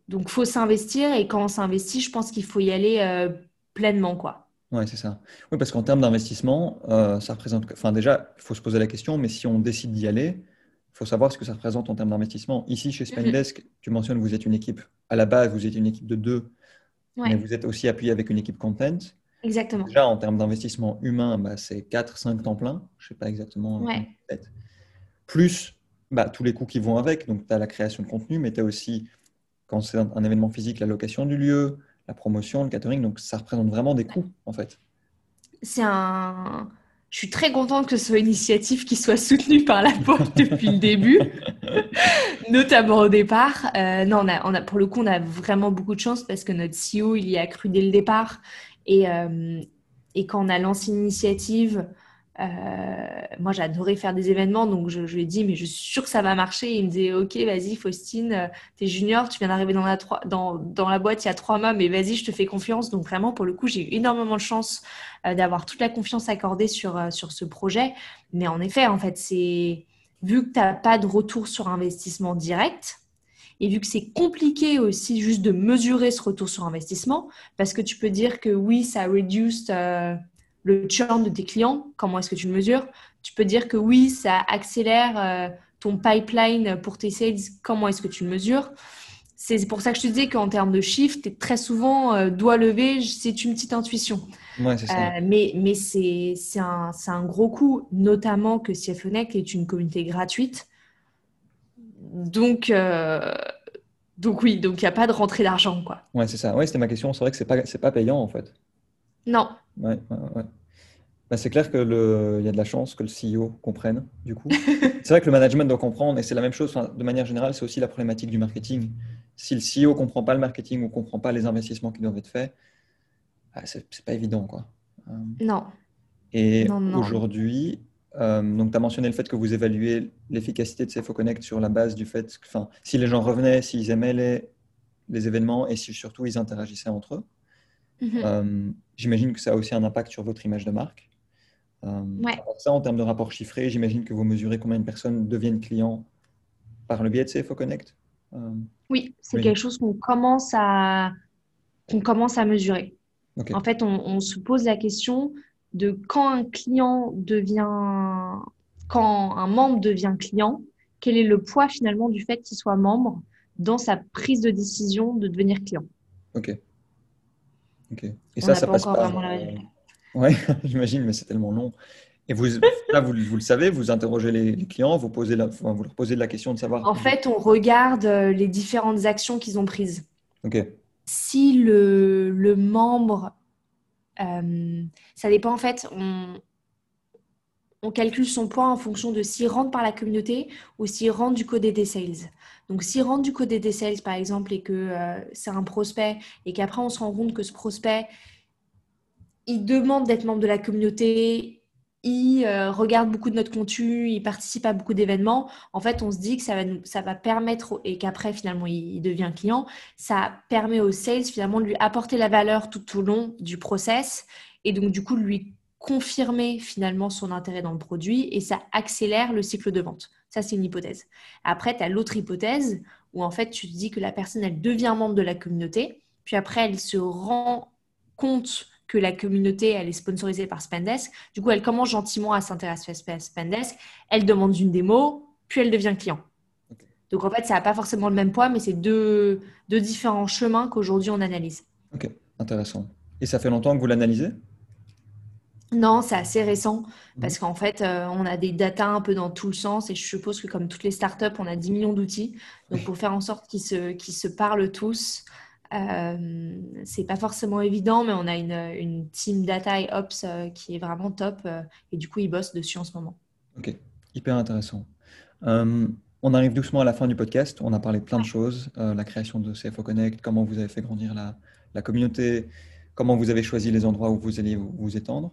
Donc, faut s'investir et quand on s'investit, je pense qu'il faut y aller euh, pleinement, quoi. Oui, c'est ça. Oui, parce qu'en termes d'investissement, euh, ça représente. Enfin, déjà, il faut se poser la question, mais si on décide d'y aller, il faut savoir ce que ça représente en termes d'investissement. Ici, chez Spendesk, tu mentionnes que vous êtes une équipe, à la base, vous êtes une équipe de deux, mais vous êtes aussi appuyé avec une équipe content. Exactement. Déjà, en termes d'investissement humain, bah, c'est 4-5 temps plein. Je ne sais pas exactement. Ouais. Plus bah, tous les coûts qui vont avec. Donc, tu as la création de contenu, mais tu as aussi quand c'est un, événement physique, la location du lieu, la promotion, le catering. Donc, ça représente vraiment des coûts, en fait. C'est un. Je suis très contente que ce soit une initiative qui soit soutenue par la Poste depuis le début, notamment au départ. Euh, non, on a, pour le coup, on a vraiment beaucoup de chance parce que notre CEO, il y a cru dès le départ. Et, euh, et quand on a lancé l'initiative, moi, j'adorais faire des événements, donc je, lui ai dit, mais je suis sûre que ça va marcher. il me disait, ok, vas-y, Faustine, euh, t'es junior, tu viens d'arriver dans la, dans, dans la boîte il y a trois mois, mais vas-y, je te fais confiance. Donc vraiment, pour le coup, j'ai eu énormément de chance euh, d'avoir toute la confiance accordée sur, sur ce projet. Mais en effet, en fait, c'est vu que tu n'as pas de retour sur investissement direct, et vu que c'est compliqué aussi juste de mesurer ce retour sur investissement, parce que tu peux dire que oui, ça reduce le churn de tes clients, comment est-ce que tu le mesures? Tu peux dire que oui, ça accélère euh, ton pipeline pour tes sales, comment est-ce que tu le mesures? C'est pour ça que je te disais qu'en termes de chiffres, tu es très souvent euh, doigt levé, c'est une petite intuition. Ouais, ça. Euh, mais mais c'est un, un, gros coup, notamment que CFONEC est une communauté gratuite. Donc, donc oui, donc il n'y a pas de rentrée d'argent. quoi. Ouais, c'est ça. Ouais, c'était ma question. C'est vrai que ce n'est pas, pas payant en fait. Non. Ouais, ouais, bah, c'est clair qu'il y a de la chance que le CEO comprenne, du coup. c'est vrai que le management doit comprendre, et c'est la même chose, de manière générale, c'est aussi la problématique du marketing. Si le CEO ne comprend pas le marketing ou ne comprend pas les investissements qui doivent être faits, ce c'est pas évident. Quoi. Euh, non. Et aujourd'hui, euh, donc tu as mentionné le fait que vous évaluez l'efficacité de CFO Connect sur la base du fait que si les gens revenaient, s'ils aimaient les, les événements et si surtout ils interagissaient entre eux. Mhm. Euh, j'imagine que ça a aussi un impact sur votre image de marque. Euh, ça, en termes de rapport chiffré, j'imagine que vous mesurez combien de personnes deviennent clients par le biais de CFO Connect. Euh, oui, c'est quelque chose qu'on commence à qu'on commence à mesurer. En fait, on, se pose la question de quand un client devient, quand un membre devient client, quel est le poids finalement du fait qu'il soit membre dans sa prise de décision de devenir client. Ok. Et ça, ça passe pas. Oui, j'imagine, mais c'est tellement long. Et vous, là, vous, vous, le savez, vous interrogez les, clients, vous, posez la, vous leur posez la question de savoir. En fait, on regarde euh, les différentes actions qu'ils ont prises. Ok. Si le, le membre, euh, ça dépend en fait, on, on calcule son point en fonction de s'il rentre par la communauté ou s'il rentre du côté des sales. Donc, s'il rentre du côté des sales, par exemple, et que euh, c'est un prospect, et qu'après on se rend compte que ce prospect, il demande d'être membre de la communauté, il euh, regarde beaucoup de notre contenu, il participe à beaucoup d'événements, en fait, on se dit que ça va, ça va permettre, et qu'après, finalement, il, devient client, ça permet aux sales, finalement, de lui apporter la valeur tout au long du process, et donc, du coup, lui confirmer finalement son intérêt dans le produit et ça accélère le cycle de vente. Ça, c'est une hypothèse. Après, tu as l'autre hypothèse où en fait, tu te dis que la personne, elle devient membre de la communauté, puis après, elle se rend compte que la communauté, elle est sponsorisée par Spendesk. Du coup, elle commence gentiment à s'intéresser à Spendesk. Elle demande une démo, puis elle devient client. Donc, en fait, ça n'a pas forcément le même poids, mais c'est deux, deux différents chemins qu'aujourd'hui, on analyse. Ok, intéressant. Et ça fait longtemps que vous l'analysez? Non, c'est assez récent mmh. parce qu'en fait, euh, on a des datas un peu dans tout le sens et je suppose que comme toutes les startups, on a 10 millions d'outils. Donc, pour faire en sorte qu'ils se, se parlent tous, euh, c'est pas forcément évident, mais on a une, une team data et ops euh, qui est vraiment top euh, et du coup, ils bossent dessus en ce moment. Ok, hyper intéressant. on arrive doucement à la fin du podcast. On a parlé de plein de choses, la création de CFO Connect, comment vous avez fait grandir la, la communauté, comment vous avez choisi les endroits où vous allez vous, étendre.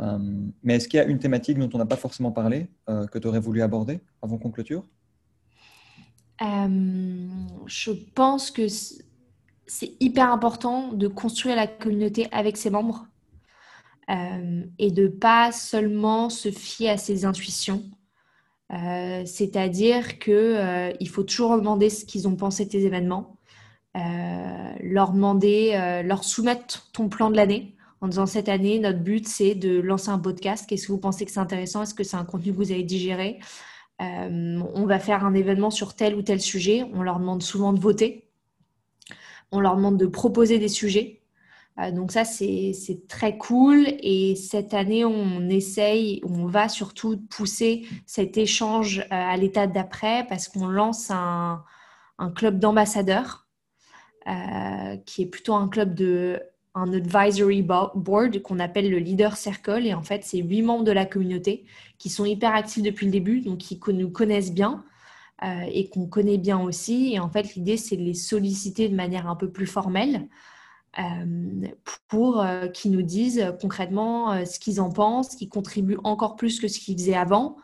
Euh, mais est-ce qu'il y a une thématique dont on n'a pas forcément parlé, euh, que tu aurais voulu aborder avant qu'on clôture? Euh, Je pense que c'est hyper important de construire la communauté avec ses membres et de pas seulement se fier à ses intuitions. C'est-à-dire qu'il faut toujours demander ce qu'ils ont pensé de tes événements. Euh, leur demander, euh, leur soumettre ton plan de l'année en disant cette année, notre but c'est de lancer un podcast. Qu'est-ce que vous pensez que c'est intéressant? Est-ce que c'est un contenu que vous avez digéré? Euh, On va faire un événement sur tel ou tel sujet. On leur demande souvent de voter. On leur demande de proposer des sujets. donc ça, c'est très cool. Et cette année, on essaye, on va surtout pousser cet échange à l'état d'après parce qu'on lance un, un club d'ambassadeurs euh, qui est plutôt un club de un advisory board qu'on appelle le leader circle. Et en fait c'est huit membres de la communauté qui sont hyper actifs depuis le début donc qui nous connaissent bien euh, et qu'on connaît bien aussi. Et en fait l'idée c'est de les solliciter de manière un peu plus formelle euh, pour qu'ils nous disent concrètement ce qu'ils en pensent, qu'ils contribuent encore plus que ce qu'ils faisaient avant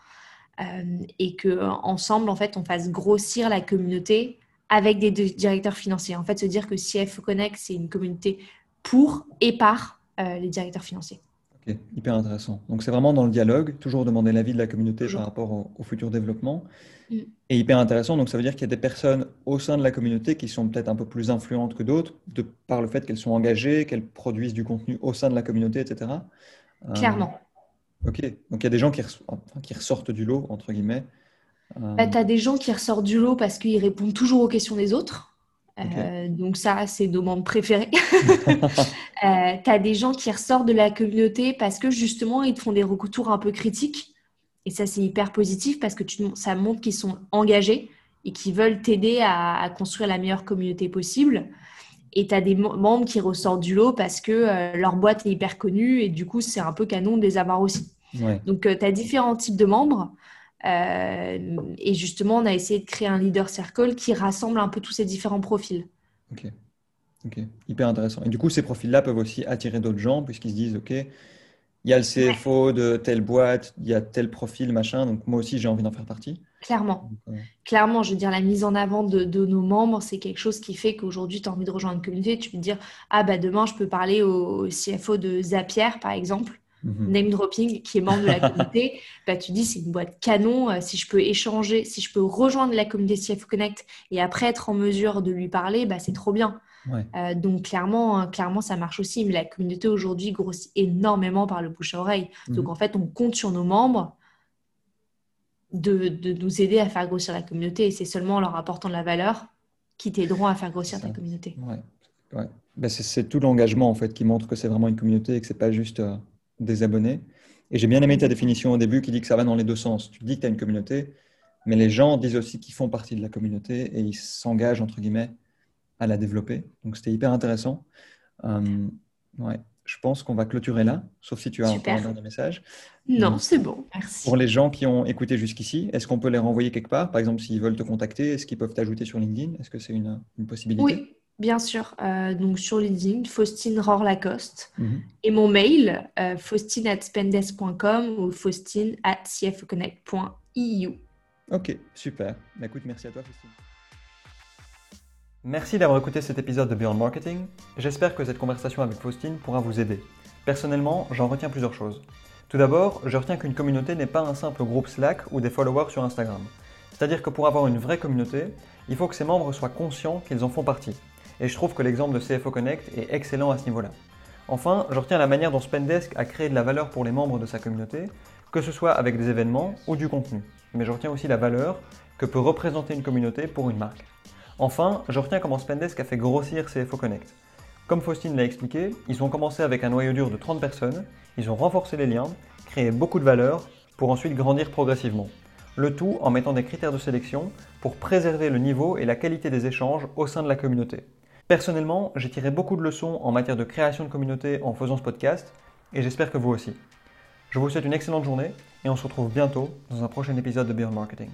et que ensemble en fait on fasse grossir la communauté avec des directeurs financiers. En fait, se dire que CFO Connect, c'est une communauté pour et par euh, les directeurs financiers. Ok, hyper intéressant. Donc, c'est vraiment dans le dialogue, toujours demander l'avis de la communauté par rapport au, futur développement. Mm. Et hyper intéressant, donc ça veut dire qu'il y a des personnes au sein de la communauté qui sont peut-être un peu plus influentes que d'autres, de par le fait qu'elles sont engagées, qu'elles produisent du contenu au sein de la communauté, etc. Euh, Clairement. ok, donc il y a des gens qui, qui ressortent du lot, entre guilets, bah, tu as des gens qui ressortent du lot parce qu'ils répondent toujours aux questions des autres. Euh, donc ça, c'est nos membres préférés. euh, tu as des gens qui ressortent de la communauté parce que justement, ils te font des retours un peu critiques. Et ça, c'est hyper positif parce que tu, ça montre qu'ils sont engagés et qu'ils veulent t'aider à, construire la meilleure communauté possible. Et tu as des membres qui ressortent du lot parce que euh, leur boîte est hyper connue et du coup, c'est un peu canon de les avoir aussi. Donc, euh, tu as différents types de membres. Euh, et justement, on a essayé de créer un leader circle qui rassemble un peu tous ces différents profils. Ok, ok, hyper intéressant. Et du coup, ces profils-là peuvent aussi attirer d'autres gens puisqu'ils se disent, ok, il y a le CFO de telle boîte, il y a tel profil, machin, donc moi aussi j'ai envie d'en faire partie. Clairement. Clairement, je veux dire, la mise en avant de, de nos membres, c'est quelque chose qui fait qu'aujourd'hui, tu as envie de rejoindre une communauté. Tu peux te dire, ah bah demain, je peux parler au CFO de Zapier, par exemple. Mhm. name dropping, qui est membre de la communauté, bah, tu dis c'est une boîte canon. Euh, si je peux échanger, si je peux rejoindre la communauté CFO Connect et après être en mesure de lui parler, bah, c'est trop bien. Euh, donc clairement, hein, clairement, ça marche aussi. Mais la communauté aujourd'hui grossit énormément par le bouche à oreille. Mhm. Donc en fait, on compte sur nos membres de, de, nous aider à faire grossir la communauté et c'est seulement en leur apportant de la valeur qui t'aideront à faire grossir ta communauté. Ouais. Bah, c'est tout l'engagement en fait qui montre que c'est vraiment une communauté et que c'est pas juste euh, des abonnés. Et j'ai bien aimé ta définition au début qui dit que ça va dans les deux sens. Tu dis que tu as une communauté, mais les gens disent aussi qu'ils font partie de la communauté et ils s'engagent, entre guillemets, à la développer. Donc c'était hyper intéressant. Euh, ouais. je pense qu'on va clôturer là, sauf si tu as Super. encore un dernier message. Non, Mm. c'est bon, merci. Pour les gens qui ont écouté jusqu'ici, est-ce qu'on peut les renvoyer quelque part? Par exemple, s'ils veulent te contacter, est-ce qu'ils peuvent t'ajouter sur LinkedIn? Est-ce que c'est une, une possibilité? Oui, bien sûr. Euh, donc sur LinkedIn, Faustine Rohr Lacoste. Mhm. Et mon mail, euh, faustine at spendesk.com ou faustine at cfconnect.eu. Ok, super. Bah, écoute, merci à toi, Faustine. Merci d'avoir écouté cet épisode de Beyond Marketing. J'espère que cette conversation avec Faustine pourra vous aider. Personnellement, j'en retiens plusieurs choses. Tout d'abord, je retiens qu'une communauté n'est pas un simple groupe Slack ou des followers sur Instagram. C'est-à-dire que pour avoir une vraie communauté, il faut que ses membres soient conscients qu'ils en font partie. Et je trouve que l'exemple de CFO Connect est excellent à ce niveau-là. Enfin, je retiens la manière dont Spendesk a créé de la valeur pour les membres de sa communauté, que ce soit avec des événements ou du contenu. Mais je retiens aussi la valeur que peut représenter une communauté pour une marque. Enfin, je retiens comment Spendesk a fait grossir CFO Connect. Comme Faustine l'a expliqué, ils ont commencé avec un noyau dur de 30 personnes, ils ont renforcé les liens, créé beaucoup de valeur, pour ensuite grandir progressivement. Le tout en mettant des critères de sélection pour préserver le niveau et la qualité des échanges au sein de la communauté. Personnellement, j'ai tiré beaucoup de leçons en matière de création de communauté en faisant ce podcast, et j'espère que vous aussi. Je vous souhaite une excellente journée, et on se retrouve bientôt dans un prochain épisode de Beyond Marketing.